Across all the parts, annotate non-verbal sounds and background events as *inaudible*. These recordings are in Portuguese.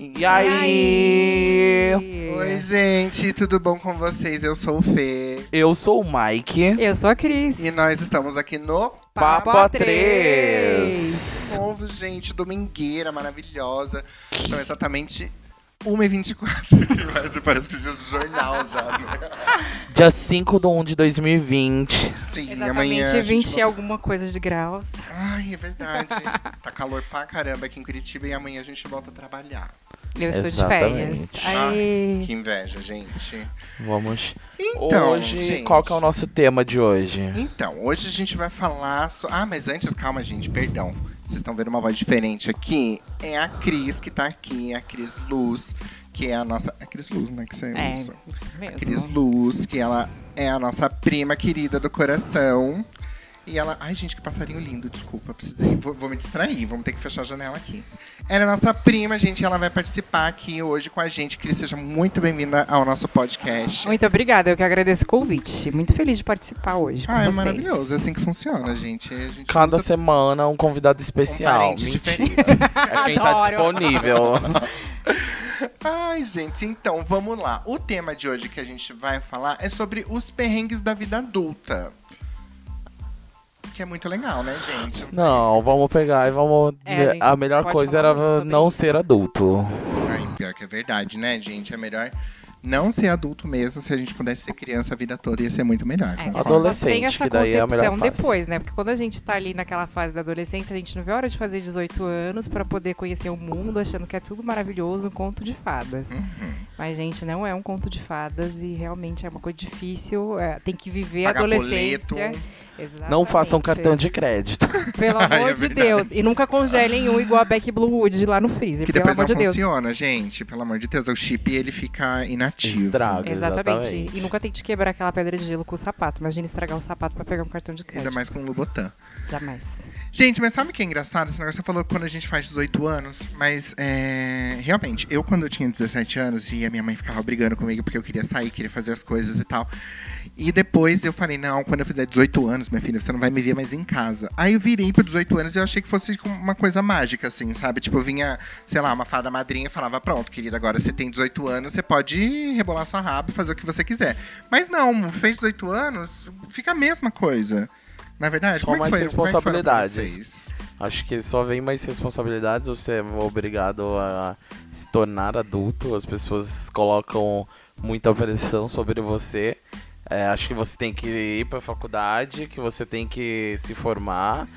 E aí? Oi, gente, tudo bom com vocês? Eu sou o Fê. Eu sou o Mike. Eu sou a Cris. E nós estamos aqui no Papo a três. Novo, gente, domingueira maravilhosa. São exatamente 1h24. *laughs* Mas Parece que é jornal já, né? Dia 5 de 1 de 2020. Sim, Exatamente amanhã. a 20 gente e volta- alguma coisa de graus. Ai, é verdade. *laughs* tá calor pra caramba aqui em Curitiba e amanhã a gente volta a trabalhar. Eu estou Exatamente. de férias. Aê. Que inveja, gente. Vamos. Então, hoje, gente. qual que é o nosso tema de hoje? Então, hoje a gente vai falar. So... Ah, mas antes, calma, gente, perdão. Vocês estão vendo uma voz diferente aqui? É a Cris que tá aqui, a Cris Luz, que é a nossa. É a Cris Luz, né? Que você É, usa. isso Cris mesmo. Luz, que ela é a nossa prima querida do coração. E ela. Ai, gente, que passarinho lindo, desculpa, precisei. Vou, vou me distrair, vamos ter que fechar a janela aqui. Ela é nossa prima, gente, ela vai participar aqui hoje com a gente. Cris, seja muito bem-vinda ao nosso podcast. Muito obrigada, eu que agradeço o convite. Muito feliz de participar hoje. com Ah, é vocês. maravilhoso, é assim que funciona, gente. A gente Cada semana um convidado um especial. parente Mentira. diferente. É *laughs* quem tá Adoro. disponível. *laughs* Ai, gente, então vamos lá. O tema de hoje que a gente vai falar é sobre os perrengues da vida adulta. Que é muito legal, né, gente? Não, vamos pegar e vamos. É, a gente a melhor coisa era não isso. ser adulto. Ai, pior que é verdade, né, gente? É melhor não ser adulto mesmo. Se a gente pudesse ser criança a vida toda, ia ser muito melhor. É, a Adolescente, tem essa que daí é a melhor concepção fase. depois, né? Porque quando a gente tá ali naquela fase da adolescência, a gente não vê a hora de fazer 18 anos pra poder conhecer o mundo, achando que é tudo maravilhoso, um conto de fadas. Uhum. Mas, gente, não é um conto de fadas e realmente é uma coisa difícil. é, tem que viver a Pagar adolescência. boleto. Não façam Exatamente. cartão de crédito. *laughs* Pelo Ai, amor é de verdade. Deus. E nunca congelem um igual a Beck Bluewood lá no freezer. Que pelo depois amor não de Deus. funciona, gente. Pelo amor de Deus. O chip, ele fica inativo. Estraga. Exatamente. Exatamente. E nunca tente quebrar aquela pedra de gelo com o sapato. Imagina estragar o sapato pra pegar um cartão de crédito. Ainda mais com o Lubotan. Jamais. Gente, mas sabe o que é engraçado? Esse negócio você falou quando a gente faz 18 anos, mas é, realmente, eu quando eu tinha 17 anos e a minha mãe ficava brigando comigo porque eu queria sair, queria fazer as coisas e tal. E depois eu falei, não, quando eu fizer 18 anos, minha filha, você não vai me ver mais em casa. Aí eu virei para 18 anos e eu achei que fosse uma coisa mágica, assim, sabe? Tipo, eu vinha, sei lá, uma fada madrinha e falava, pronto, querida, agora você tem 18 anos, você pode rebolar sua raba e fazer o que você quiser. Mas não, fez 18 anos, fica a mesma coisa. Na verdade, Só é mais foi, é responsabilidades. vocês? Acho que só vem mais responsabilidades, você é obrigado a se tornar adulto, as pessoas colocam muita pressão sobre você. É, acho que você tem que ir pra faculdade, que você tem que se formar,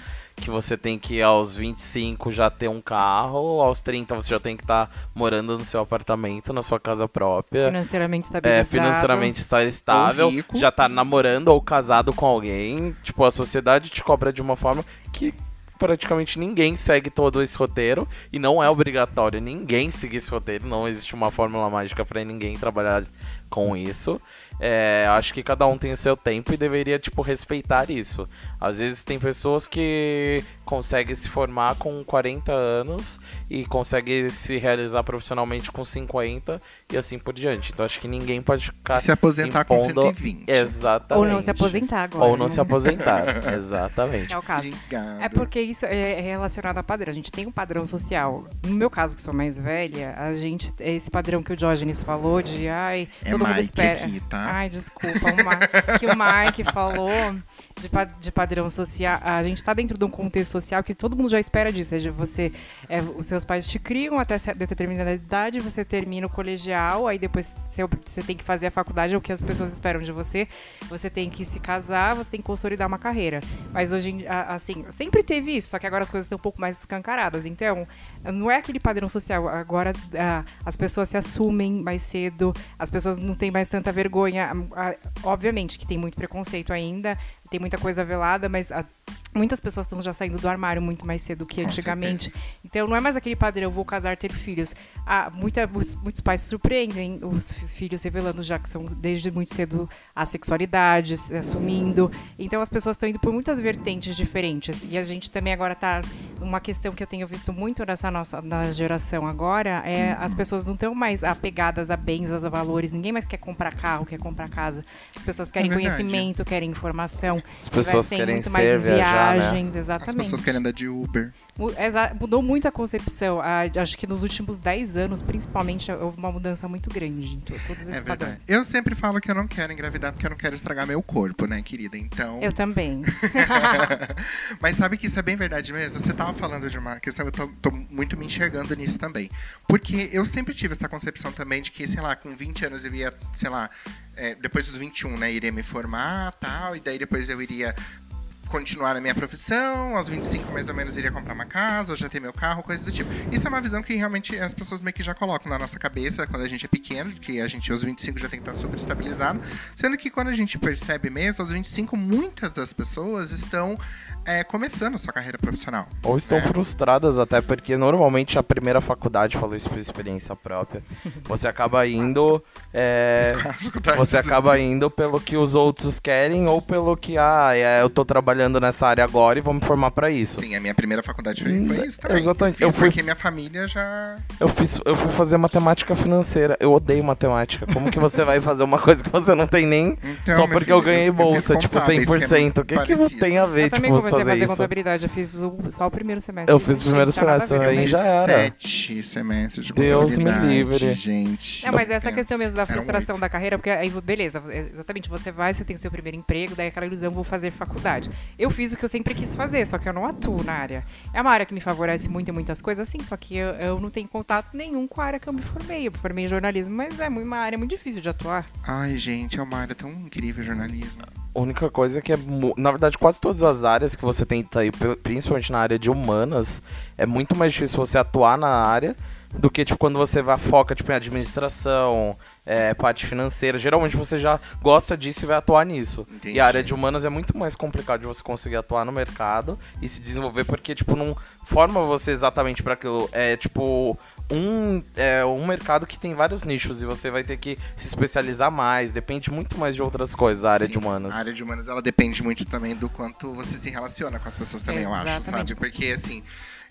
que você tem que aos 25 já ter um carro, aos 30 você já tem que estar morando no seu apartamento, na sua casa própria. Financeiramente É, estabilizado. financeiramente estar estável, já tá namorando ou casado com alguém. Tipo, a sociedade te cobra de uma forma que praticamente ninguém segue todo esse roteiro e não é obrigatório ninguém seguir esse roteiro, não existe uma fórmula mágica pra ninguém trabalhar com isso. É, acho que cada um tem o seu tempo e deveria, tipo, respeitar isso. Às vezes tem pessoas que conseguem se formar com 40 anos e conseguem se realizar profissionalmente com 50 e assim por diante. Então acho que ninguém pode ficar E se aposentar com impondo- 120. Exatamente. Ou não se aposentar agora. Ou não né? se aposentar. *laughs* Exatamente. É o caso. Obrigado. É porque isso é relacionado a padrão. A gente tem um padrão social. No meu caso, que sou mais velha, a gente. Esse padrão que o Diógenes falou de ai, É todo mundo Mike espera. aqui, tá? Ai, desculpa, o Mar- que o Mike falou de, de padrão social. A gente tá dentro de um contexto social que todo mundo já espera disso. Seja você. é, os seus pais te criam até determinada idade, você termina o colegial, aí depois você, você tem que fazer a faculdade, é o que as pessoas esperam de você. Você tem que se casar, você tem que consolidar uma carreira. Mas hoje, assim, sempre teve isso, só que agora as coisas estão um pouco mais escancaradas. Então, não é aquele padrão social. Agora as pessoas se assumem mais cedo, as pessoas não têm mais tanta vergonha. Obviamente que tem muito preconceito ainda, tem muita coisa velada, mas ah, muitas pessoas estão já saindo do armário muito mais cedo que antigamente. Então não é mais aquele padrão, vou casar, ter filhos. Ah, muita, muitos, pais surpreendem os fi- filhos revelando já que são desde muito cedo a sexualidade, se assumindo. Então as pessoas estão indo por muitas vertentes diferentes. E a gente também agora tá uma questão que eu tenho visto muito nessa nossa na geração agora é as pessoas não estão mais apegadas a bens, a valores. Ninguém mais quer comprar carro, quer comprar casa. As pessoas querem verdade. conhecimento, querem informação. As pessoas querem ser, viajar, viagens, As exatamente. pessoas querem andar de Uber. Mudou muito a concepção. Acho que nos últimos 10 anos, principalmente, houve uma mudança muito grande em to- todos esses É verdade. padrões. Eu sempre falo que eu não quero engravidar porque eu não quero estragar meu corpo, né, querida? Então. Eu também. *laughs* *laughs* Mas sabe que isso é bem verdade mesmo? Você tava falando de uma questão, eu tô, tô muito me enxergando nisso também. Porque eu sempre tive essa concepção também de que, sei lá, com 20 anos eu ia, sei lá, é, depois dos 21, né, iria me formar tal, e daí depois eu iria continuar a minha profissão, aos 25 mais ou menos iria comprar uma casa, já ter meu carro, coisas do tipo. Isso é uma visão que realmente as pessoas meio que já colocam na nossa cabeça quando a gente é pequeno, que a gente aos 25 já tem que estar super estabilizado, sendo que quando a gente percebe mesmo, aos 25 muitas das pessoas estão é, começando a sua carreira profissional. Ou estão É. frustradas até porque normalmente a primeira faculdade, falou isso por experiência própria, você acaba indo. é, você acaba indo pelo que os outros querem ou pelo que, ah, é, eu tô trabalhando nessa área agora e vou me formar pra isso. Sim, a minha primeira faculdade foi, foi isso também. Hum, Exatamente. Eu, Eu fui- porque minha família já... Eu, fiz, eu fui fazer matemática financeira. Eu odeio matemática. Como que você vai fazer uma coisa que você não tem nem Então, só porque filho, eu ganhei eu- eu bolsa, tipo contábeis, que é 100%? O que, que tem a ver, eu tipo, comecei a fazer fazer isso? contabilidade. Eu fiz o- só o primeiro semestre. Eu fiz o primeiro a semestre, aí já era. Sete semestres de Deus me livre. gente. Não, mas essa questão mesmo da frustração da carreira, porque aí, beleza, exatamente, você vai, você tem o seu primeiro emprego, daí aquela ilusão, vou fazer faculdade. Eu fiz o que eu sempre quis fazer, só que eu não atuo na área. É uma área que me favorece muito em muitas coisas, sim, só que eu, eu não tenho contato nenhum com a área que eu me formei. Eu me formei em jornalismo, mas é uma área muito difícil de atuar. Ai, gente, é uma área tão incrível jornalismo. A única coisa que é. Na verdade, quase todas as áreas que você tenta aí, pri- principalmente na área de humanas, é muito mais difícil você atuar na área do que tipo, quando você vai foca tipo, em administração, é, parte financeira. Geralmente você já gosta disso e vai atuar nisso. Entendi. E a área de humanas é muito mais complicado de você conseguir atuar no mercado e se desenvolver, porque tipo, não forma você exatamente para aquilo. É tipo. Um, é, um mercado que tem vários nichos e você vai ter que se especializar mais, depende muito mais de outras coisas, a área Sim, de humanas. A área de humanas, ela depende muito também do quanto você se relaciona com as pessoas também, eu acho, sabe? Porque, assim,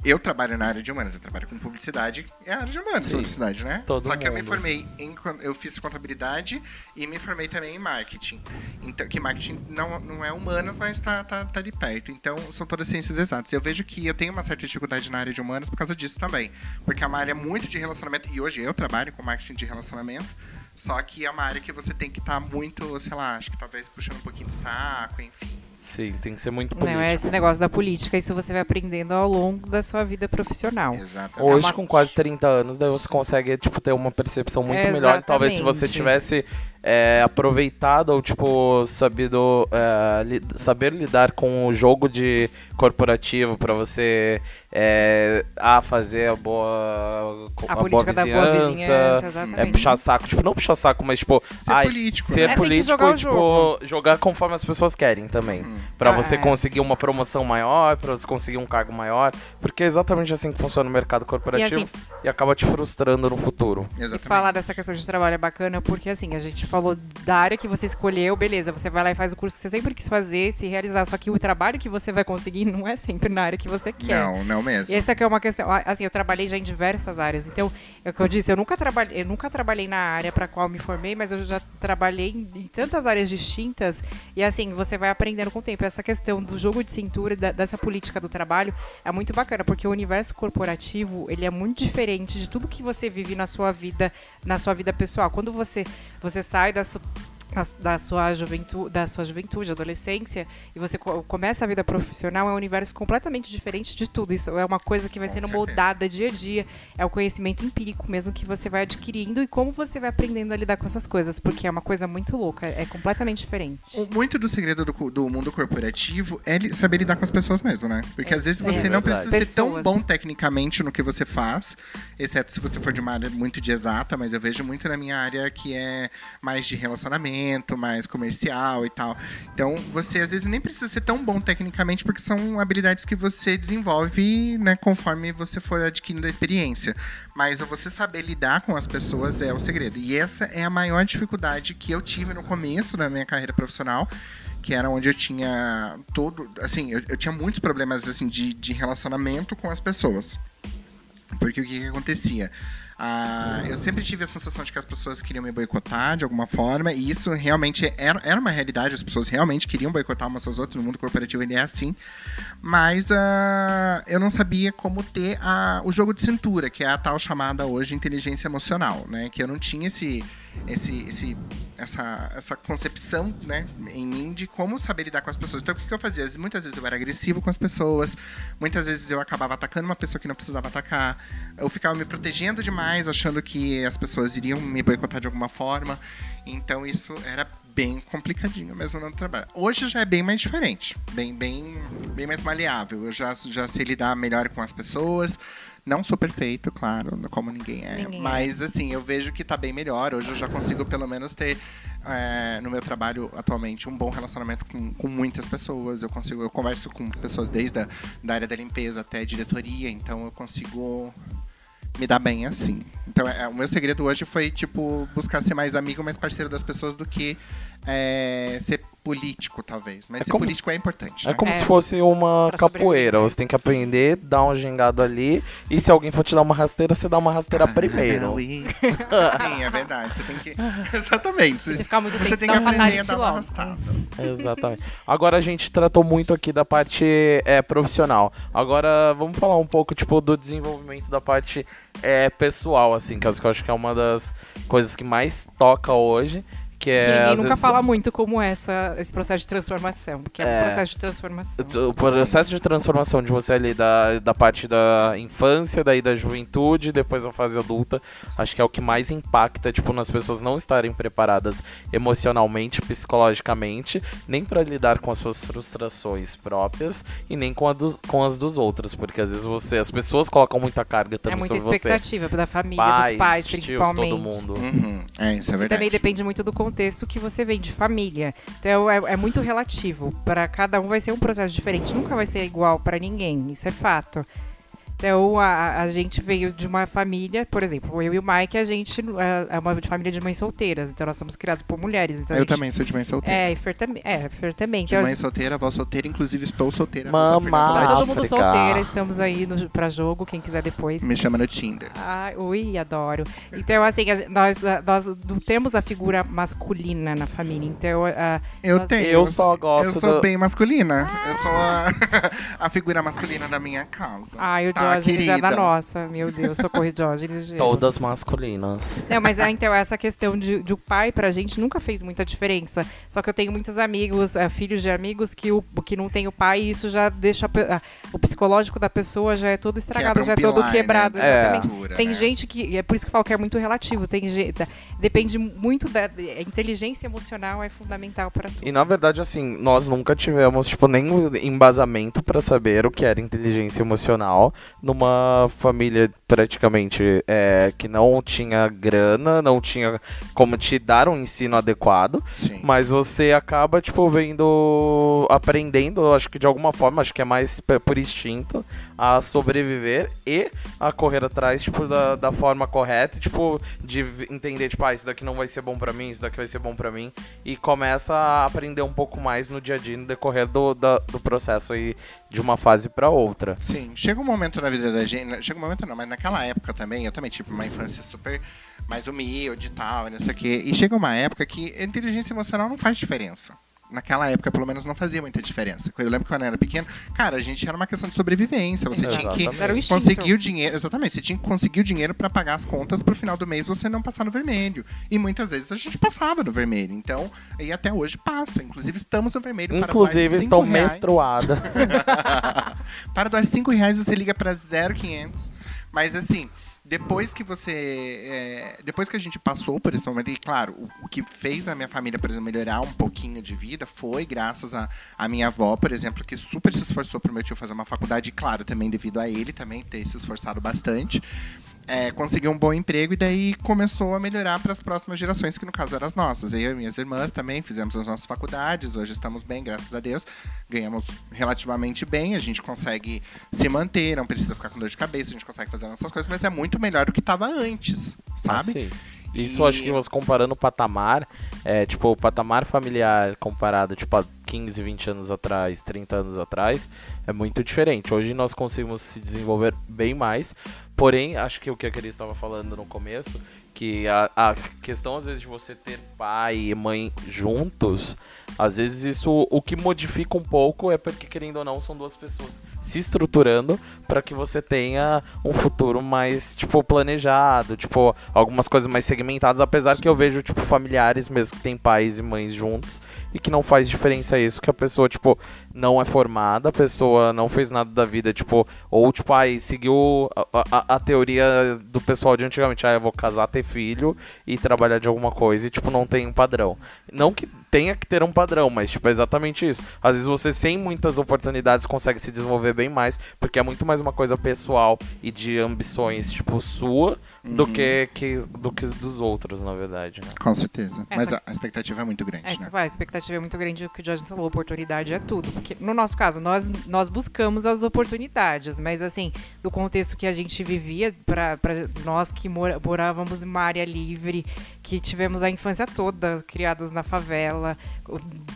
eu trabalho na área de humanas, eu trabalho com publicidade, é a área de humanas, Sim. publicidade, né? Todo Só que eu me formei em, eu fiz contabilidade e me formei também em marketing. Então, que marketing não, não é humanas, mas tá, tá, tá ali perto. Então, são todas ciências exatas. Eu vejo que eu tenho uma certa dificuldade na área de humanas por causa disso também. Porque é uma área muito de relacionamento, e hoje eu trabalho com marketing de relacionamento, só que é uma área que você tem que estar muito, sei lá, acho que talvez puxando um pouquinho de saco, enfim. Sim, tem que ser muito Não, é político. esse negócio da política, isso você vai aprendendo ao longo da sua vida profissional. Exatamente. Hoje, É uma- com quase 30 anos, daí você consegue, tipo, ter uma percepção muito melhor. Talvez se você tivesse é, aproveitado ou, tipo, sabido é, li- saber lidar com o jogo de corporativo pra você é, ah, fazer a boa, A, boa política da boa vizinhança, vizinhança, exatamente. é puxar saco. Tipo, não puxar saco, mas, tipo, Ser ai, político, ser né? É, político jogar e, tipo, jogar conforme as pessoas querem também. Hum. Pra Ah, você é. conseguir uma promoção maior, pra você conseguir um cargo maior. Porque é exatamente assim que funciona o mercado corporativo E e, acaba te frustrando no futuro. E Exatamente. falar dessa questão de trabalho é bacana porque, assim, a gente falou da área que você escolheu, beleza, você vai lá e faz o curso que você sempre quis fazer, se realizar, só que o trabalho que você vai conseguir não é sempre na área que você quer. Não, não mesmo. E essa que é uma questão, assim, eu trabalhei já em diversas áreas, então, é o que eu disse, eu nunca trabalhei, eu nunca trabalhei na área para qual me formei, mas eu já trabalhei em, em tantas áreas distintas, e assim, você vai aprendendo com o tempo. Essa questão do jogo de cintura, da- dessa política do trabalho, é muito bacana, porque o universo corporativo, ele é muito diferente de tudo que você vive na sua vida, na sua vida pessoal. Quando você, você sai da da- sua juventude, da sua juventude, adolescência, e você co- começa a vida profissional, é um universo completamente diferente de tudo. Isso é uma coisa que vai Com sendo certeza. moldada dia a dia. É o conhecimento empírico mesmo que você vai adquirindo e como você vai aprendendo a lidar com essas coisas, porque é uma coisa muito louca, é completamente diferente. Muito do segredo do, do mundo corporativo é saber lidar com as pessoas mesmo, né? Porque É, às vezes é você não verdade. precisa ser tão Pessoas. bom tecnicamente no que você faz, exceto se você for de uma área muito de exata, mas eu vejo muito na minha área que é mais de relacionamento, mais comercial e tal. Então você às vezes nem precisa ser tão bom tecnicamente, porque são habilidades que você desenvolve, né, conforme você for adquirindo a experiência. Mas você saber lidar com as pessoas é o segredo. E essa é a maior dificuldade que eu tive no começo da minha carreira profissional, que era onde eu tinha todo, assim, eu, eu tinha muitos problemas assim de, de relacionamento com as pessoas. Porque o que, que acontecia? Ah, eu sempre tive a sensação de que as pessoas queriam me boicotar de alguma forma, e isso realmente era, era uma realidade, as pessoas realmente queriam boicotar umas às outras, no mundo corporativo ele é assim, mas ah, eu não sabia como ter a, o jogo de cintura, que é a tal chamada hoje inteligência emocional, né? Que eu não tinha esse, esse, esse, essa, essa concepção né, em mim de como saber lidar com as pessoas. Então, o que, que eu fazia? Muitas vezes eu era agressivo com as pessoas, muitas vezes eu acabava atacando uma pessoa que não precisava atacar, eu ficava me protegendo demais, achando que as pessoas iriam me boicotar de alguma forma. Então, isso era bem complicadinho mesmo no trabalho. Hoje já é bem mais diferente, bem, bem, bem mais maleável. Eu já, já sei lidar melhor com as pessoas. Não sou perfeito, claro, como ninguém é. Ninguém é. mas, assim, eu vejo que tá bem melhor. Hoje eu já consigo, pelo menos, ter é, no meu trabalho atualmente um bom relacionamento com, com muitas pessoas. Eu consigo, eu converso com pessoas desde a da área da limpeza até a diretoria, então eu consigo me dar bem assim. Então, é, o meu segredo hoje foi, tipo, buscar ser mais amigo, mais parceiro das pessoas do que é, ser político, talvez. Mas É ser como político é importante. É né? como É. se fosse uma Pra capoeira. Você tem que aprender, dar um gingado ali. E se alguém for te dar uma rasteira, você dá uma rasteira primeiro. Não, e- *laughs* Sim, é verdade. Você tem que. *laughs* Exatamente. Se você ficar muito Você tem que aprender a dar uma arrastada. Exatamente. Agora a gente tratou muito aqui da parte é, profissional. Agora vamos falar um pouco tipo do desenvolvimento da parte é, pessoal, assim, que eu acho que é uma das coisas que mais toca hoje. Que Que é. ninguém nunca vezes, fala muito como essa, esse processo de transformação, porque é, É. um processo de transformação. O processo de transformação de você ali da, da parte da infância, daí da juventude, depois da fase adulta, acho que é o que mais impacta, tipo, nas pessoas não estarem preparadas emocionalmente, psicologicamente, nem para lidar com as suas frustrações próprias e nem com, a dos, com as dos outros, porque às vezes você, as pessoas colocam muita carga É também muita sobre você. expectativa da família, Pais, dos pais, tios, principalmente. todo mundo. Uhum. É, isso é E verdade. também depende muito do contexto que você vem de família. Então é, é muito relativo. Para cada um vai ser um processo diferente. Nunca vai ser igual para ninguém. Isso é fato. Então a, a gente veio de uma família, por exemplo, eu e o Mike, a gente é é uma família de mães solteiras. Então nós somos criados por mulheres. Então Eu gente- também sou de mãe solteira. É, e Fer também. É, Fer também. De Então, mãe gente- solteira, avó solteira, inclusive estou solteira. Tá Leite. todo mundo solteira, estamos aí no, pra jogo, quem quiser depois. Me chama no Tinder. Ai, ui, adoro. Então, assim, nós, nós não temos a figura masculina na família. Então, a, Eu nós- tenho. Eu só gosto Eu sou do- bem masculina. Eu sou a, a figura masculina da minha casa. Ai, o Ah, Diógenes é da querida. nossa. Meu Deus, socorro, Diógenes. gente. Todas masculinas. Não, mas é, então, essa questão de, de o pai pra gente nunca fez muita diferença. Só que eu tenho muitos amigos, eh, filhos de amigos, que, o, que não tem o pai e isso já deixa. a pe- ah, o psicológico da pessoa já é todo estragado, Quebra um já é todo né? quebrado. É. Exatamente. Cultura, Tem né? gente que. É por isso que eu falo que é muito relativo. Tem gente, depende muito da. A inteligência emocional é fundamental pra tudo. E na verdade, assim, nós nunca tivemos, tipo, nem um embasamento pra saber o que era inteligência emocional numa família praticamente é, que não tinha grana, não tinha como te dar um ensino adequado. Sim. Mas você acaba, tipo, vendo. aprendendo, acho que de alguma forma, acho que é mais por instinto, a sobreviver e a correr atrás, tipo, da, da forma correta, tipo, de entender, tipo, ah, isso daqui não vai ser bom pra mim, isso daqui vai ser bom pra mim. E começa a aprender um pouco mais no dia a dia, no decorrer do, da- do processo aí, de uma fase pra outra. Sim, chega um momento na vida da gente. Chega um momento não, mas naquela época também, eu também tive uma infância super mais humilde e tal, não sei o quê. E chega uma época que a inteligência emocional não faz diferença. Naquela época, pelo menos, não fazia muita diferença. Eu lembro que quando eu era pequeno, cara, a gente era uma questão de sobrevivência. Você tinha que Exatamente. Conseguir o dinheiro. Exatamente, você tinha que conseguir o dinheiro para pagar as contas pro final do mês você não passar no vermelho. E muitas vezes a gente passava no vermelho. Então, e até hoje passa. Inclusive, estamos no vermelho para Inclusive, doar estou reais. menstruada. *laughs* para doar 5 reais, você liga para 0500. Mas assim, depois que você. é, depois que a gente passou por esse momento, e claro, o, o que fez a minha família, por exemplo, melhorar um pouquinho de vida foi graças a, a minha avó, por exemplo, que super se esforçou pro meu tio fazer uma faculdade, e claro, também devido a ele também ter se esforçado bastante. É, conseguiu um bom emprego e daí começou a melhorar para as próximas gerações, que no caso eram as nossas. Eu e minhas irmãs também fizemos as nossas faculdades, hoje estamos bem, graças a Deus. Ganhamos relativamente bem, a gente consegue se manter, não precisa ficar com dor de cabeça, a gente consegue fazer nossas coisas, mas é muito melhor do que estava antes, sabe? Ah, sim. Isso E- acho que você comparando o patamar, é, tipo, o patamar familiar comparado, tipo, a 15, 20 anos atrás, 30 anos atrás, é muito diferente. Hoje nós conseguimos se desenvolver bem mais, Porém, acho que o que a Cris estava falando no começo, que a, a questão às vezes de você ter pai e mãe juntos, às vezes isso o que modifica um pouco é porque querendo ou não são duas pessoas se estruturando para que você tenha um futuro mais tipo planejado, tipo algumas coisas mais segmentadas, apesar que eu vejo tipo familiares mesmo que têm pais e mães juntos e que não faz diferença isso, que a pessoa tipo não é formada, a pessoa não fez nada da vida, tipo, ou tipo, aí seguiu a, a, a teoria do pessoal de antigamente, ah, eu vou casar, ter filho e trabalhar de alguma coisa e tipo não tem um padrão. Não que tenha que ter um padrão, mas tipo, é exatamente isso. Às vezes você sem muitas oportunidades consegue se desenvolver bem mais, porque é muito mais uma coisa pessoal e de ambições, tipo, sua, uhum. do, que, que, do que dos outros, na verdade. Né? Com certeza. Essa... Mas a, expectativa é muito grande, Essa, né? A expectativa é muito grande, o que o Jorge falou, oportunidade é tudo. Porque no nosso caso, nós, nós buscamos as oportunidades, mas assim, do contexto que a gente vivia, para nós que mora, morávamos em uma área livre, que tivemos a infância toda criados na favela,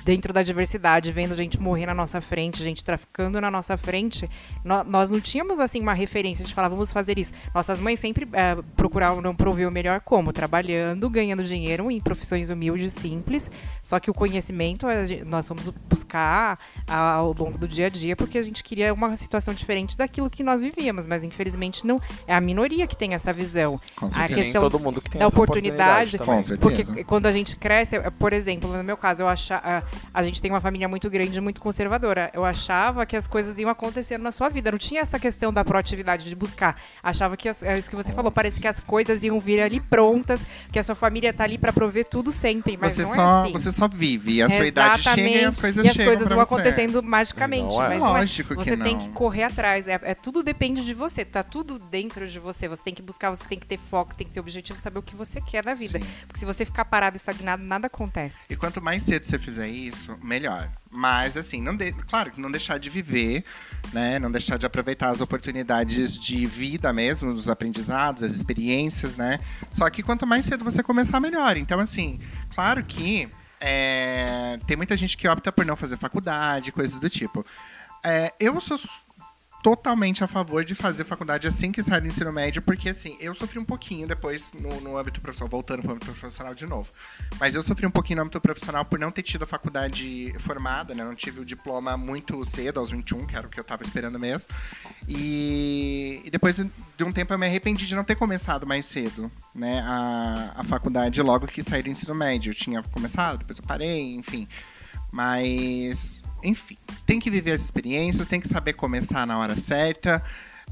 dentro da diversidade, vendo gente morrer na nossa frente, gente traficando na nossa frente, nós não tínhamos assim uma referência de falar, vamos fazer isso. Nossas mães sempre é, procuraram prover o melhor como? Trabalhando, ganhando dinheiro em profissões humildes, simples, só que o conhecimento nós fomos buscar ao longo do dia a dia porque a gente queria uma situação diferente daquilo que nós vivíamos, mas infelizmente não é a minoria que tem essa visão. Com a questão todo mundo que tem da essa oportunidade, oportunidade porque quando a gente cresce, por exemplo, no meu caso, eu achava, a gente tem uma família muito grande, muito conservadora. Eu achava que as coisas iam acontecendo na sua vida, não tinha essa questão da proatividade de buscar. Achava que as, é isso que você falou, parece que as coisas iam vir ali prontas, que a sua família tá ali para prover tudo sempre, mas você não só, é assim. Você só vive, a sua idade chega e as coisas e as coisas vão você. acontecendo magicamente, não é. mas Lógico não é. Você que tem não. que correr atrás, é, é, tudo depende de você, tá tudo dentro de você. Você tem que buscar, você tem que ter foco, tem que ter objetivo, saber o que você quer na vida. Sim. Porque se você ficar parado, estagnado, nada acontece. E quanto mais cedo você fizer isso, melhor. Mas, assim, não de... claro, não deixar de viver, né? Não deixar de aproveitar as oportunidades de vida mesmo, os aprendizados, as experiências, né? Só que quanto mais cedo você começar, melhor. Então, assim, claro que é... tem muita gente que opta por não fazer faculdade, coisas do tipo. É, eu sou totalmente a favor de fazer faculdade assim que sair do ensino médio, porque assim, eu sofri um pouquinho depois no, no âmbito profissional, voltando para o âmbito profissional de novo. Mas eu sofri um pouquinho no âmbito profissional por não ter tido a faculdade formada, né? Não tive o diploma muito cedo, aos 21, que era o que eu estava esperando mesmo. E, e, depois de um tempo eu me arrependi de não ter começado mais cedo, né? A, a faculdade logo que saí do ensino médio. Eu tinha começado, depois eu parei, enfim. Mas enfim, tem que viver as experiências, tem que saber começar na hora certa.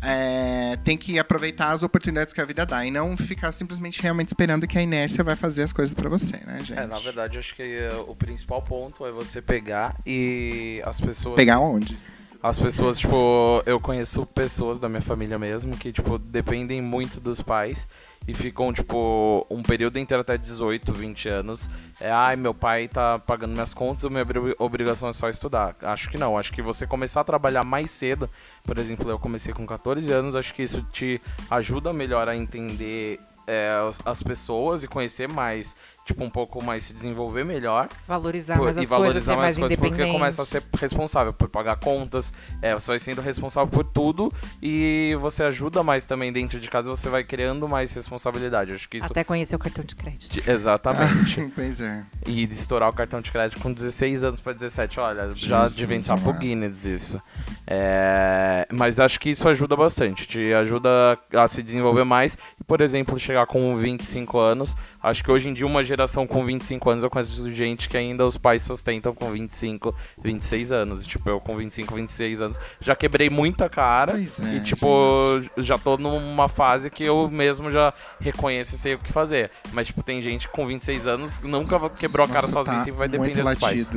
É, tem que aproveitar as oportunidades que a vida dá e não ficar simplesmente realmente esperando que a inércia vai fazer as coisas para você, né, gente? É, na verdade, acho que uh, o principal ponto é você pegar e as pessoas. Pegar onde? As pessoas, tipo, eu conheço pessoas da minha família mesmo que, tipo, dependem muito dos pais e ficam, tipo, um período inteiro até 18, 20 anos. É, ai, meu pai tá pagando minhas contas, minha obrigação é só estudar. Acho que não, acho que você começar a trabalhar mais cedo, por exemplo, eu comecei com 14 anos, acho que isso te ajuda melhor a entender é, as pessoas e conhecer mais tipo, um pouco mais se desenvolver melhor. Valorizar mais as e valorizar coisas, mais, mais coisas porque começa a ser responsável por pagar contas, é, você vai sendo responsável por tudo e você ajuda mais também dentro de casa, você vai criando mais responsabilidade. Acho que isso... Até conhecer o cartão de crédito. Exatamente. *laughs* pois é. E de estourar o cartão de crédito com 16 anos para 17, olha, Jesus, já devia entrar pro Guinness isso. É... Mas acho que isso ajuda bastante, te ajuda a se desenvolver mais e, por exemplo, chegar com 25 anos, acho que hoje em dia uma geração com 25 anos, eu conheço gente que ainda os pais sustentam com 25, 26 anos. Tipo, eu com 25, 26 anos já quebrei muita cara. É, e, tipo, gente. já tô numa fase que eu mesmo já reconheço e sei o que fazer. Mas, tipo, tem gente com 26 anos nunca quebrou Nossa, a cara tá e vai depender dos pais.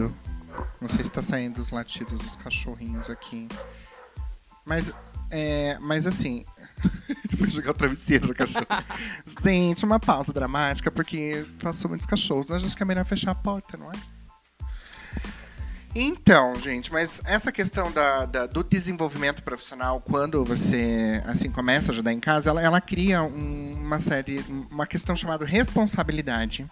Não sei se tá saindo os latidos dos cachorrinhos aqui. Mas, é, mas assim, *laughs* Foi jogar o travesseiro no cachorro. *laughs* Gente, uma pausa dramática, porque passou muitos cachorros. Nós acho que é melhor fechar a porta, não é? Então, gente, mas essa questão da, da, do desenvolvimento profissional, quando você assim começa a ajudar em casa, ela, ela cria um, uma série, uma questão chamada responsabilidade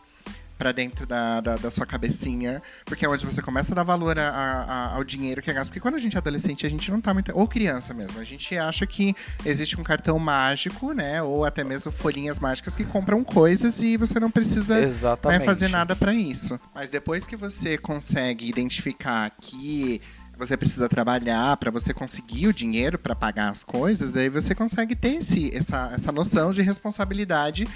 pra dentro da, da, da sua cabecinha, porque é onde você começa a dar valor a- a- ao dinheiro que é gasto. Porque quando a gente é adolescente, a gente não tá muito. Ou criança mesmo, a gente acha que existe um cartão mágico, né? Ou até mesmo folhinhas mágicas que compram coisas e você não precisa né, fazer nada pra isso. Mas depois que você consegue identificar que você precisa trabalhar pra você conseguir o dinheiro pra pagar as coisas, daí você consegue ter esse, essa, essa noção de responsabilidade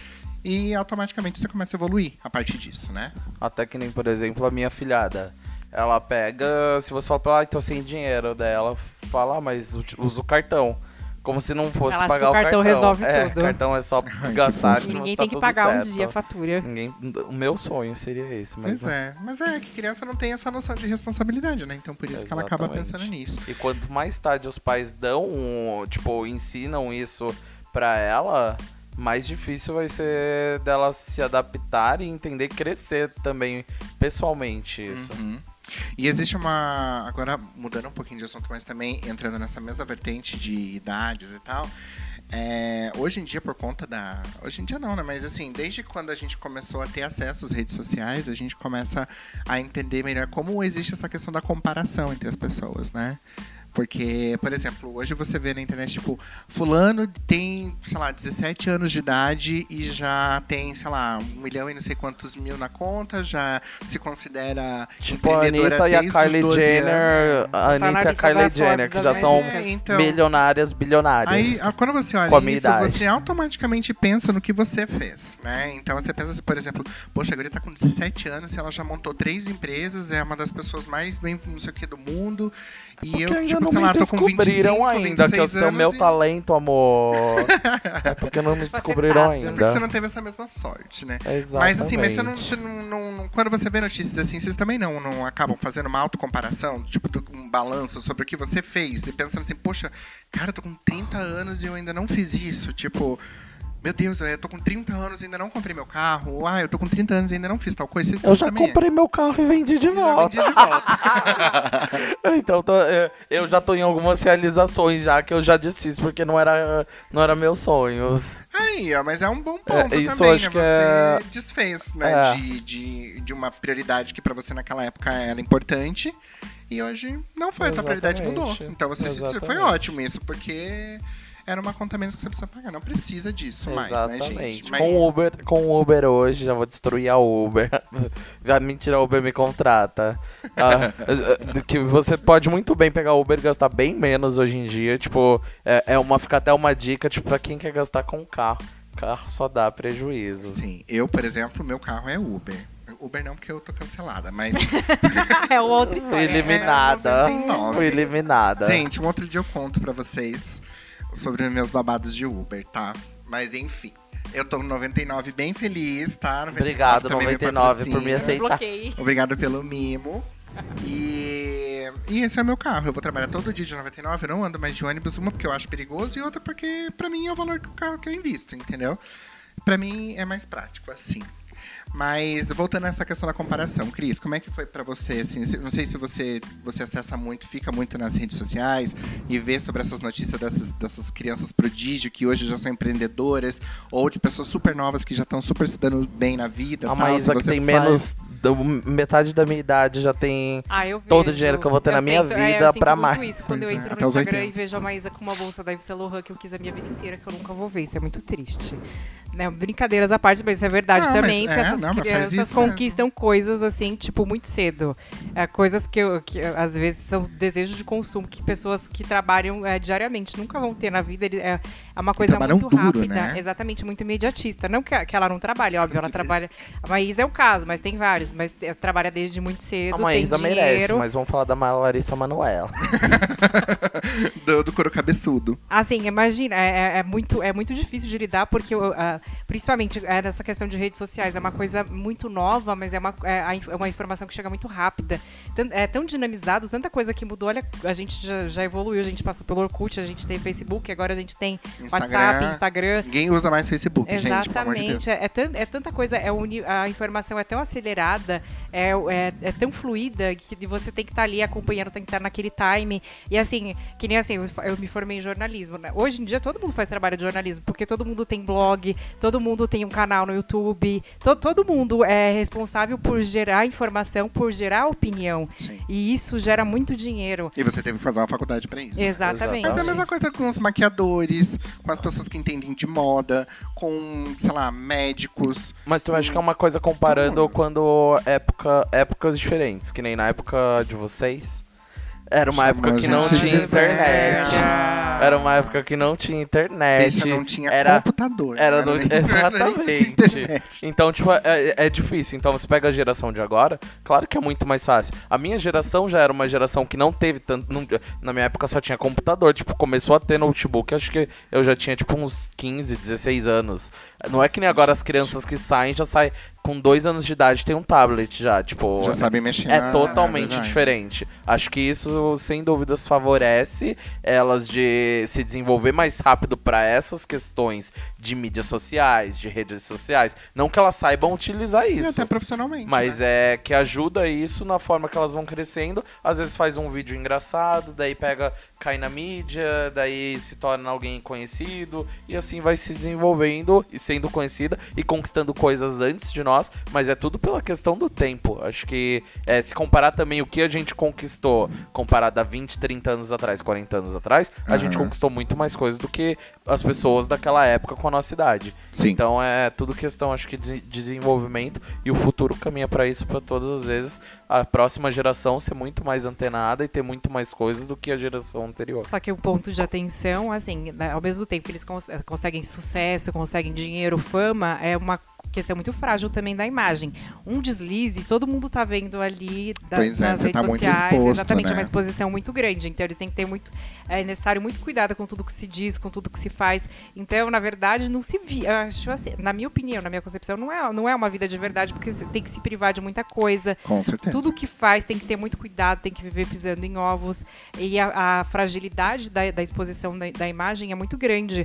e automaticamente você começa a evoluir a partir disso, né? Até que nem, por exemplo, a minha filhada. Ela pega, se você fala pra ela, ah, então sem dinheiro, daí ela fala, ah, mas usa o cartão. Como se não fosse Ela acha que pagar o cartão resolve é, tudo. cartão é só *laughs* que gastar que Ninguém tá tem que tudo pagar um certo. dia a fatura. Ninguém, o meu sonho seria esse, mas Pois é, mas é que criança não tem essa noção de responsabilidade, né? Então por isso que ela acaba pensando nisso. E quanto mais tarde os pais dão, um- tipo, ensinam isso pra ela, mais difícil vai ser dela se adaptar e entender crescer também pessoalmente isso. Uhum. E existe uma. Agora, mudando um pouquinho de assunto, mas também entrando nessa mesma vertente de idades e tal. é, hoje em dia, por conta da. Hoje em dia não, né? Mas assim, desde quando a gente começou a ter acesso às redes sociais, a gente começa a entender melhor como existe essa questão da comparação entre as pessoas, né? Porque, por exemplo, hoje você vê na internet, tipo, fulano tem, sei lá, 17 anos de idade e já tem, sei lá, um milhão e não sei quantos mil na conta, já se considera Tipo a Anitta e a Kylie 12 Jenner, a Anitta e a Kylie Jenner, que já da são É, então, milionárias, bilionárias. Aí, quando você olha Com a minha isso, idade. você automaticamente pensa no que você fez, né? Então você pensa, por exemplo, poxa, a guria tá com 17 anos e ela já montou três empresas, é uma das pessoas mais bem não sei o que do mundo. E Porque eu, tipo, não sei lá, tô com 25, descobriram ainda que eu 26 sou meu e- talento, amor. é porque não me descobriram Facetado. ainda. Porque você não teve essa mesma sorte, né? Exatamente. Mas assim, mas você não, você não- não- Quando você vê notícias assim, vocês também não, não acabam fazendo uma autocomparação, tipo, um balanço sobre o que você fez, e pensando assim, poxa, cara, eu tô com 30 anos e eu ainda não fiz isso. Tipo, meu Deus, eu tô com 30 anos e ainda não comprei meu carro. Ou, ah, eu tô com 30 anos e ainda não fiz tal coisa. Vocês Eu já é? comprei meu carro e vendi de Já volta. vendi de volta. *laughs* então tô- é, eu já tô em algumas realizações já que eu já desfiz porque não era, não era meus sonhos. Aí, ó, mas é um bom ponto É, isso também, acho né? que Você é- desfez, né? É. De, de, de uma prioridade que pra você naquela época era importante. E hoje não foi, a tua prioridade mudou. Exatamente. Então você se- foi Exatamente. ótimo isso, porque era uma conta menos que você precisa pagar. Não precisa disso mais, né, Exatamente. gente? Mas Com o Uber, com Uber hoje, já vou destruir a Uber. *laughs* Mentira, a Uber me contrata. Ah, eh, que você pode muito bem pegar o Uber e gastar bem menos hoje em dia. Tipo, é, é uma, fica até uma dica, tipo, pra quem quer gastar com carro. Carro só dá prejuízo. Sim, eu, por exemplo, meu carro é Uber. Uber não, porque eu tô cancelada, mas. *laughs* é outra Fui história. eliminada. É, 99. Fui eliminada. Gente, um outro dia eu conto pra vocês sobre os meus babados de Uber, tá? Mas enfim. Eu tô no 99 bem feliz, tá? 99 Obrigado, também me 99, por me aceitar. Obrigado pelo mimo. E, e esse é o meu carro. Eu vou trabalhar todo dia de 99. Eu não ando mais de ônibus. Uma porque eu acho perigoso e outra porque pra mim é o valor que o carro que eu invisto, entendeu? Pra mim é mais prático assim. Mas voltando a essa questão da comparação, Cris, como é que foi pra você? Assim, não sei se você, você acessa muito, fica muito nas redes sociais e vê sobre essas notícias dessas, dessas crianças prodígio que hoje já são empreendedoras ou de pessoas super novas que já estão super se dando bem na vida. A tal, Maísa que tem faz- menos. metade da minha idade já tem. Ah, eu Todo o dinheiro que eu vou ter na minha sinto- é, vida eu pra muito mais. isso quando Pois eu é, entro até no Instagram 80. e vejo a Maísa com uma bolsa da Yves Saint Laurent que eu quis a minha vida inteira, que eu nunca vou ver. Isso é muito triste. Né, brincadeiras à parte, mas isso é verdade Não, também, mas- que é, essas não, crianças isso conquistam coisas assim, tipo, muito cedo. É, coisas que, eu- que às vezes são desejos de consumo que pessoas que trabalham é, diariamente nunca vão ter na vida. Ele- É, é uma coisa muito duro, rápida, né? exatamente, muito imediatista. Não que, que ela não trabalhe, óbvio, ela trabalha. A Maísa é um caso, mas tem vários, mas é, trabalha desde muito cedo. A Maísa tem merece, dinheiro. mas vamos falar da Larissa Manoela. *laughs* do, do couro cabeçudo. Assim, imagina, é, é- é muito, é muito difícil de lidar, porque uh, principalmente é, nessa questão de redes sociais, é uma coisa muito nova, mas é uma, é, é uma informação que chega muito rápida. É tão dinamizado, tanta coisa que mudou. Olha, a gente já, já evoluiu, a gente passou pelo Orkut, a gente tem Facebook, agora a gente tem Instagram. WhatsApp, Instagram. Ninguém usa mais Facebook, gente, pelo amor de Deus. Exatamente, é, é, é tanta coisa, é a informação é tão acelerada, é, é, é tão fluida que você tem que estar ali acompanhando, tem que estar naquele time. E assim, que nem assim, eu, eu me formei em jornalismo. Né? Hoje em dia todo mundo faz trabalho de jornalismo, porque todo mundo tem blog, todo mundo tem um canal no YouTube, to, todo mundo é responsável por gerar informação, por gerar opinião. Sim. E isso gera muito dinheiro. E você teve que fazer uma faculdade pra isso. Exatamente. Mas é a mesma coisa com os maquiadores, com as pessoas que entendem de moda, com, sei lá, médicos. Mas tu acha que é uma coisa comparando quando época, épocas diferentes, que nem na época de vocês? Era uma época que não tinha internet. velha. Era uma época que não tinha internet. Deixa, não tinha era computador. era né? Nem- *laughs* tinha exatamente. Então, tipo, é, é difícil. Então, você pega a geração de agora, claro que é muito mais fácil. A minha geração já era uma geração que não teve tanto. não- na minha época só tinha computador. Tipo, começou a ter notebook. Acho que eu já tinha, tipo, uns 15, 16 anos. Não é que nem agora as crianças que saem, já saem com dois anos de idade, tem um tablet já. Tipo, Já sabem mexer é totalmente verdade. diferente. Acho que isso, sem dúvidas, favorece elas de se desenvolver mais rápido para essas questões de mídias sociais, de redes sociais. Não que elas saibam utilizar E isso. até profissionalmente. Mas né? é que ajuda isso na forma que elas vão crescendo. Às vezes faz um vídeo engraçado, daí pega, cai na mídia, daí se torna alguém conhecido e assim vai se desenvolvendo e sendo conhecida e conquistando coisas antes de nós, mas é tudo pela questão do tempo. Acho que é, se comparar também o que a gente conquistou comparado a 20, 30 anos atrás, 40 anos atrás, a gente Aham. conquistou muito mais coisas do que as pessoas daquela época com a nossa idade. Sim. Então é tudo questão, acho que, de desenvolvimento e o futuro caminha para isso para todas as vezes. A próxima geração ser muito mais antenada e ter muito mais coisas do que a geração anterior. Só que o ponto de atenção, assim, né, ao mesmo tempo que eles cons- eh, conseguem sucesso, conseguem dinheiro, fama, é uma questão muito frágil também da imagem. Um deslize, todo mundo tá vendo ali da- Pois é, nas você redes tá sociais. exposto, exatamente, é né? uma exposição muito grande. Então eles têm que ter muito. É necessário muito cuidado com tudo que se diz, com tudo que se faz. Então, na verdade, não se vi. Acho assim, na minha opinião, na minha concepção, não é, não é uma vida de verdade, porque tem que se privar de muita coisa. Com certeza. Tudo que faz tem que ter muito cuidado, tem que viver pisando em ovos. E a, a fragilidade da, da exposição da, da imagem é muito grande.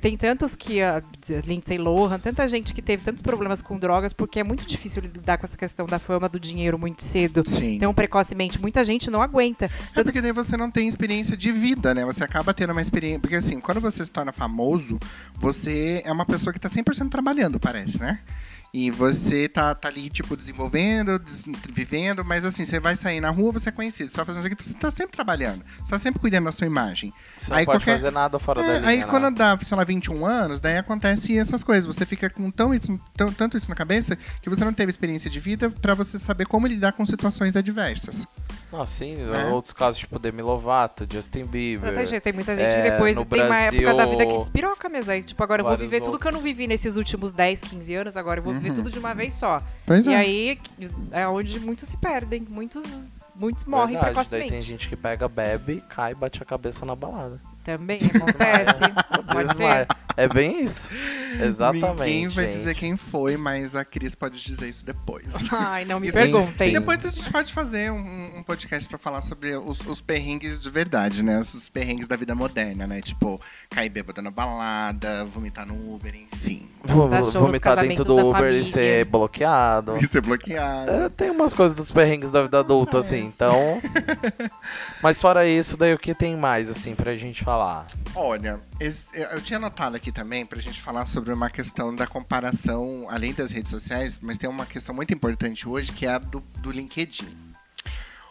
Tem tantos que. A Lindsay Lohan, tanta gente que teve tantos problemas com drogas, porque é muito difícil lidar com essa questão da fama, do dinheiro muito cedo. Sim. Então, precocemente, muita gente não aguenta. É Tanto porque daí você não tem experiência de vida, né? Você acaba tendo uma experiência. Porque assim, quando você se torna famoso, você é uma pessoa que tá 100% trabalhando, parece, né? E você tá, tá ali, tipo, desenvolvendo, des- vivendo, mas assim, você vai sair na rua, você é conhecido, você vai fazer isso aqui, você tá sempre trabalhando, você tá sempre cuidando da sua imagem. Você não pode fazer nada fora É, da linha. aí né? quando dá, sei lá, 21 anos, daí acontece essas coisas. Você fica com tão isso, tão- tanto isso na cabeça que você não teve experiência de vida pra você saber como lidar com situações adversas. Não, sim, Né? outros casos, tipo Demi Lovato, Justin Bieber. Tanta gente, tem muita gente É, que depois tem uma época da vida que Brasil, despiroca mesmo. Aí, tipo, agora eu vou viver tudo que eu não vivi nesses últimos 10, 15 anos, agora eu vou viver tudo de uma vez só. Pois e é. aí é onde muitos se perdem, muitos, muitos morrem Verdade, daí precocemente. tem gente que pega, bebe, cai e bate a cabeça na balada. Também acontece. *laughs* Pode Desmaia. ser. É bem isso. *laughs* Exatamente. Ninguém vai gente. dizer quem foi, mas a Cris pode dizer isso depois. Ai, não me perguntem. Depois a gente pode fazer um, um podcast pra falar sobre os, os perrengues de verdade, né? Os perrengues da vida moderna, né? Tipo, cair bêbado na balada, vomitar no Uber, enfim. Vomitar dentro do Uber e família. ser bloqueado. E ser bloqueado. É, tem umas coisas dos perrengues da vida adulta, assim, então. *laughs* Mas fora isso, daí o que tem mais, assim, pra gente falar? Olha, eu tinha anotado aqui também pra gente falar sobre uma questão da comparação, além das redes sociais, mas tem uma questão muito importante hoje, que é a do, do LinkedIn.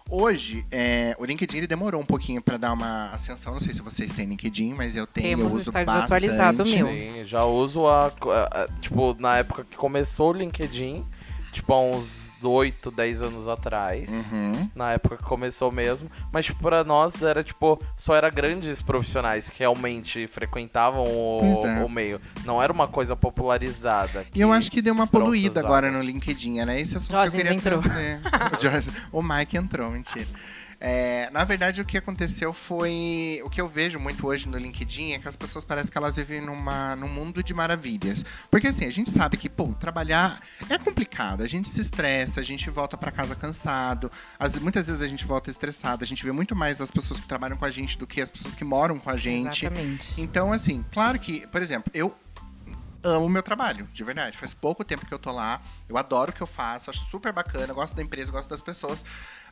Hoje, é, o LinkedIn ele demorou um pouquinho pra dar uma ascensão. Não sei se vocês têm LinkedIn, mas eu tenho, Temos, eu uso bastante. desatualizado meu. Sim, já uso a, a- a- Tipo, na época que começou o LinkedIn, tipo, há uns 8, 10 anos atrás. Uhum. Na época que começou mesmo. Mas, tipo, pra nós era, tipo, só era grandes profissionais que realmente frequentavam o, é. o meio. Não era uma coisa popularizada. E eu acho que deu uma poluída agora no LinkedIn, né? Esse assunto Jorge que eu queria entrou. trazer. o, *laughs* Jorge, o Mike entrou, mentira. É, na verdade, o que aconteceu foi. O que eu vejo muito hoje no LinkedIn é que as pessoas parecem que elas vivem numa, num mundo de maravilhas. Porque assim, a gente sabe que, pô, trabalhar é complicado. A gente se estressa, a gente volta pra casa cansado. As, muitas vezes a gente volta estressado. A gente vê muito mais as pessoas que trabalham com a gente do que as pessoas que moram com a gente. Exatamente. Então, assim, claro que, por exemplo, eu amo o meu trabalho, de verdade. Faz pouco tempo que eu tô lá. Eu adoro o que eu faço, acho super bacana, gosto da empresa, gosto das pessoas.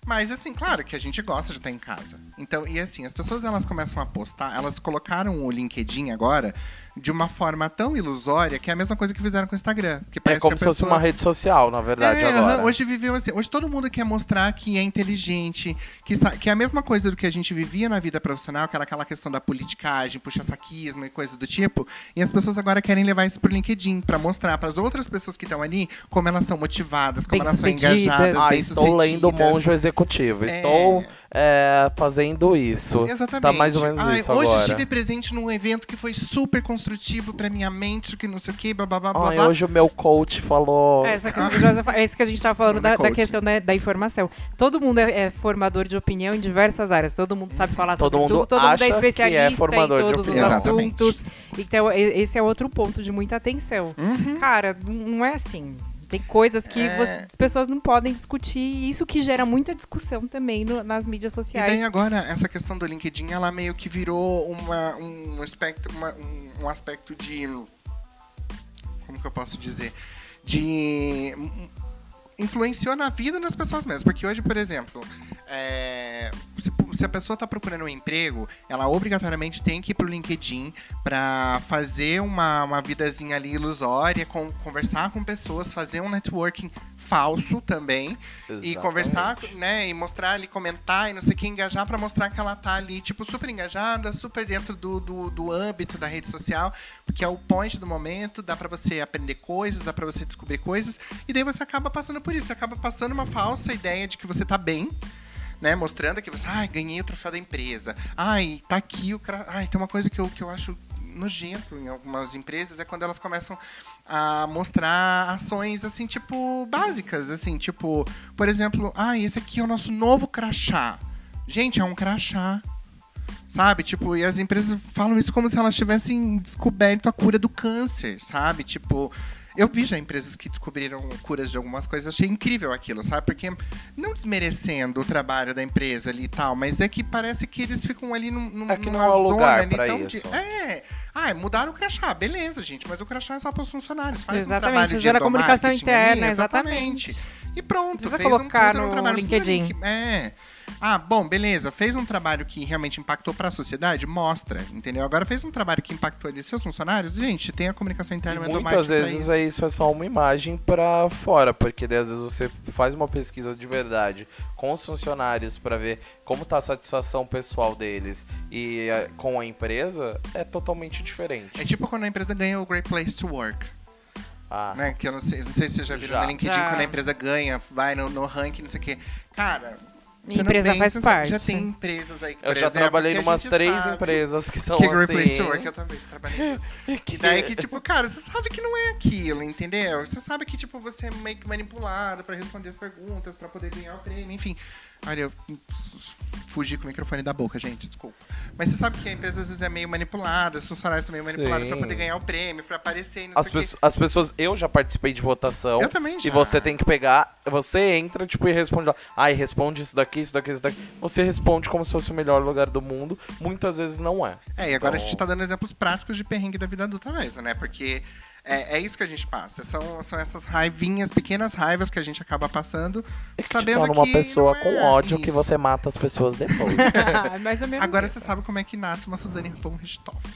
Mas, assim, claro que a gente gosta de estar em casa. Então, e assim, as pessoas elas começam a postar, elas colocaram o LinkedIn agora de uma forma tão ilusória que é a mesma coisa que fizeram com o Instagram. Que É parece como que se a fosse pessoa... uma rede social, na verdade, É, agora. hoje viveu assim. Hoje todo mundo quer mostrar que é inteligente, que, sa- que é a mesma coisa do que a gente vivia na vida profissional, que era aquela questão da politicagem, puxa-saquismo e coisas do tipo. E as pessoas agora querem levar isso pro LinkedIn pra mostrar para as outras pessoas que estão ali como elas são motivadas, como elas são engajadas, Ah, bem estou lendo Monjo Executivo. É. Estou é, fazendo isso. Exatamente. Tá mais ou menos Ai, isso hoje agora. estive presente num evento que foi super construtivo pra minha mente, que não sei o que, blá blá blá. Ai, blá. hoje o meu coach falou. É, essa questão do Joseph- é isso que a gente estava falando é da, da questão né, da informação. Todo mundo é, é formador de opinião em diversas áreas. Todo mundo sabe falar Todo sobre mundo tudo. Todo mundo acha é é especialista formador em de todos os. Exatamente. assuntos. Então, esse é outro ponto de muita atenção. Cara, n- não é assim. Tem coisas que. É. você- as pessoas não podem discutir. E isso que gera muita discussão também no- nas mídias E sociais. daí agora, essa questão do LinkedIn, ela meio que virou uma, um, aspecto, uma- um, um aspecto de. Como que eu posso dizer? De. Influenciou na vida das pessoas mesmo. Porque hoje, por exemplo, é, se, a pessoa está procurando um emprego, ela obrigatoriamente tem que ir pro LinkedIn para fazer uma, uma vidazinha ali ilusória, com, conversar com pessoas, fazer um networking falso também. E Exatamente. conversar, né, e mostrar ali, comentar e não sei o que, engajar pra mostrar que ela tá ali, tipo, super engajada, super dentro do, do, do âmbito da rede social, porque é o point do momento, dá pra você aprender coisas, dá pra você descobrir coisas, e daí você acaba passando por isso, você acaba passando uma falsa ideia de que você tá bem, né, mostrando que você, ai, ganhei o troféu da empresa, ai, tá aqui o cara, ai, tem uma coisa que eu, que eu acho nojento em algumas empresas é quando elas começam a mostrar ações assim tipo básicas assim tipo por exemplo ah esse aqui é o nosso novo crachá. Gente é um crachá sabe? Tipo e as empresas falam isso como se elas tivessem descoberto a cura do câncer sabe? Tipo eu vi já empresas que descobriram curas de algumas coisas, achei incrível aquilo, sabe? Porque não desmerecendo o trabalho da empresa ali e tal, mas é que parece que eles ficam ali num, num, É que não numa é zona lugar ali tão de-. É. Ah, mudaram o crachá, beleza, gente, mas o crachá é só para os funcionários. Faz Exatamente, um trabalho de gera comunicação interna, ali, exatamente. E pronto, Precisa fez colocar um no trabalho. Não precisa LinkedIn. É. Ah, bom, beleza. Fez um trabalho que realmente impactou para a sociedade? Mostra, entendeu? Agora fez um trabalho que impactou ali seus funcionários? Gente, tem a comunicação interna E e muitas vezes isso. é isso é só uma imagem pra fora, porque daí, às vezes você faz uma pesquisa de verdade com os funcionários pra ver como tá a satisfação pessoal deles e eh, com a empresa, é totalmente diferente. É tipo quando a empresa ganha o Great Place to Work. Ah, né? Que eu não sei, não sei se vocês já viram Já. no LinkedIn Já. quando a empresa ganha, vai no, no ranking, não sei o quê. Cara, você Empresa não faz pensa, sabe, Já parte. tem empresas aí, eu já exemplo, trabalhei em que umas três empresas que são Que assim. to Work, eu também trabalhei nisso. *laughs* E daí que, tipo, cara, você sabe que não é aquilo, entendeu? Você sabe que, tipo, você é meio que manipulado pra responder as perguntas, pra poder ganhar o prêmio, enfim. Olha, eu fugi com o microfone da boca, gente, desculpa. Mas você sabe que a empresa às vezes é meio manipulada, os funcionários são meio manipulados pra Sim. poder ganhar o prêmio, pra aparecer e não As, pesso- as pessoas, eu já participei de votação. Eu também já. E você tem que pegar, você entra, tipo, e responde lá. Ai, responde isso daqui, isso daqui, isso daqui. Você responde como se fosse o melhor lugar do mundo. Muitas vezes não é. É, e agora a Então- gente tá dando exemplos práticos de perrengue da vida adulta mesmo, né? Porque é, é isso que a gente passa. São, são essas raivinhas, pequenas raivas que a gente acaba passando, É que te sabendo torna uma que pessoa não com é ódio que isso. você mata as pessoas depois. *laughs* Mais ou menos Agora isso. você sabe como é que nasce uma Suzane von Richthofen.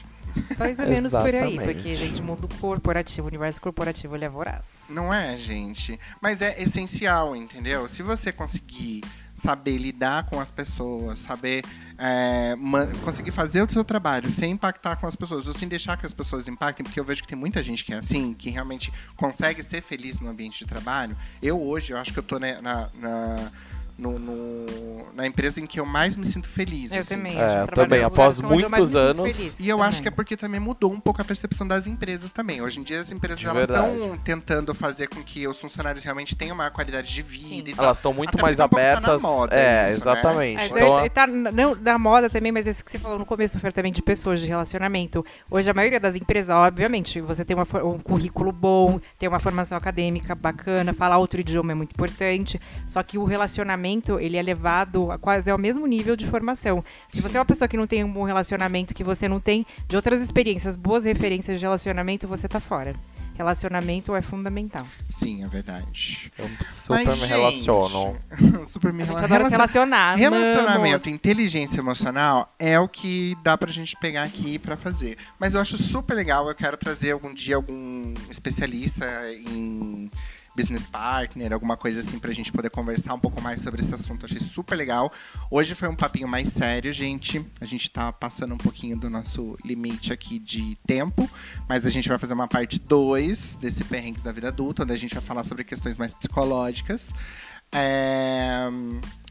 Mais ou menos por aí, porque, gente, mundo corporativo, universo corporativo, ele é voraz. Não é, gente? Mas é essencial, entendeu? Se você conseguir saber lidar com as pessoas, saber é, conseguir fazer o seu trabalho sem impactar com as pessoas, ou sem deixar que as pessoas impactem, porque eu vejo que tem muita gente que é assim, que realmente consegue ser feliz no ambiente de trabalho. Eu hoje, eu acho que eu tô né, na, na, no- no- na empresa em que eu mais me sinto feliz. Eu assim. também. É, eu também, após muitos anos- feliz E eu também. acho que é porque também mudou um pouco a percepção das empresas também. Hoje em dia as empresas De elas estão tentando fazer com que os funcionários realmente tenham maior qualidade de vida Sim. e tal. Elas estão muito Até mais um tá na abertas. moda é, isso, né? exatamente. É, Então, tá não, da moda também, mas isso que você falou no começo, Fer, também de pessoas, de relacionamento. Hoje, a maioria das empresas, obviamente, você tem uma um currículo bom, tem uma formação acadêmica bacana, falar outro idioma é muito importante, só que o relacionamento, ele é levado a quase ao mesmo nível de formação. Se você é uma pessoa que não tem um bom relacionamento, que você não tem de outras experiências, boas referências de relacionamento, você tá fora. relacionamento é fundamental. Sim, é verdade. Eu super Mas, me gente, relaciono. *laughs* super me A gente rela- adora se relacion- relacionar. Relacionamento e amamos. inteligência emocional é o que dá pra gente pegar aqui pra fazer. Mas eu acho super legal, eu quero trazer algum dia algum especialista em business partner, alguma coisa assim pra gente poder conversar um pouco mais sobre esse assunto. Achei super legal. Hoje foi um papinho mais sério, gente. A gente tá passando um pouquinho do nosso limite aqui de tempo, mas a gente vai fazer uma parte 2 desse perrengues da vida adulta, onde a gente vai falar sobre questões mais psicológicas. É,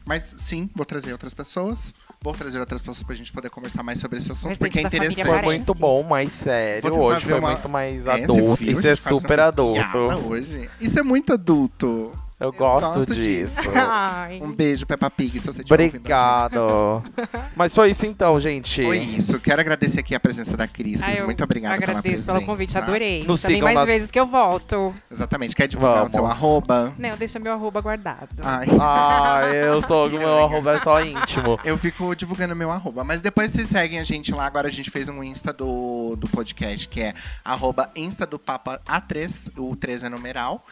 Mas sim, vou trazer outras pessoas. Vou trazer outras pessoas pra gente poder conversar mais sobre esse assunto, porque é interessante. Foi muito bom, mais sério. Hoje foi uma- muito mais É, adulto. viu? Isso é super adulto. Hoje. Isso é muito adulto. Eu gosto gosto disso. *laughs* Ai. Um beijo, Peppa Pig, se você gente. Obrigado. *laughs* Mas foi isso então, gente. Foi isso. Quero agradecer aqui a presença da Cris. Ah, Cris, eu muito obrigado pela Agradeço presença. pelo convite, adorei. Nos Também mais nas- vezes que eu volto. Exatamente. Quer divulgar o seu Vamos. arroba? Não, deixa meu arroba guardado. Ai. Ah, eu sou *laughs* o meu arroba é só íntimo. Eu fico divulgando meu arroba. Mas depois vocês seguem a gente lá. Agora a gente fez um Insta do, do podcast, que é arroba Insta do Papa A3, o 3 é numeral.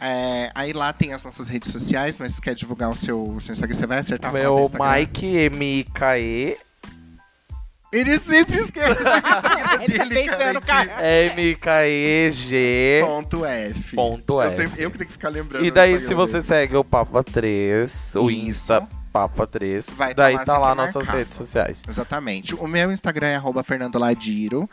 É, aí lá tem as nossas redes sociais, mas se quer divulgar o seu, o seu Instagram, você vai acertar a Meu Instagram. Mike M-I-K-E Ele sempre esquece o Instagram Ele tá dele, pensando, cara. cara. M-K-E-G. Ponto F. Ponto eu, F. sempre- eu que tenho que ficar lembrando. E o daí, se você dele. segue o Papa 3, o Isso. Insta Papa 3, Vai tá daí lá tá lá sempre nossas redes sociais. Exatamente. O meu Instagram é arroba Fernando Ladiro.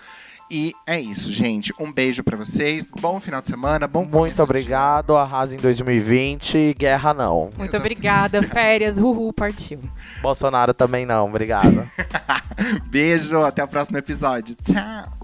E é isso, gente. Um beijo pra vocês. Bom final de semana. Bom Muito obrigado, arrasa em 2020, guerra não. Muito obrigada. Férias, uhul, partiu. Bolsonaro também não, obrigado. *laughs* Beijo, até o próximo episódio. Tchau.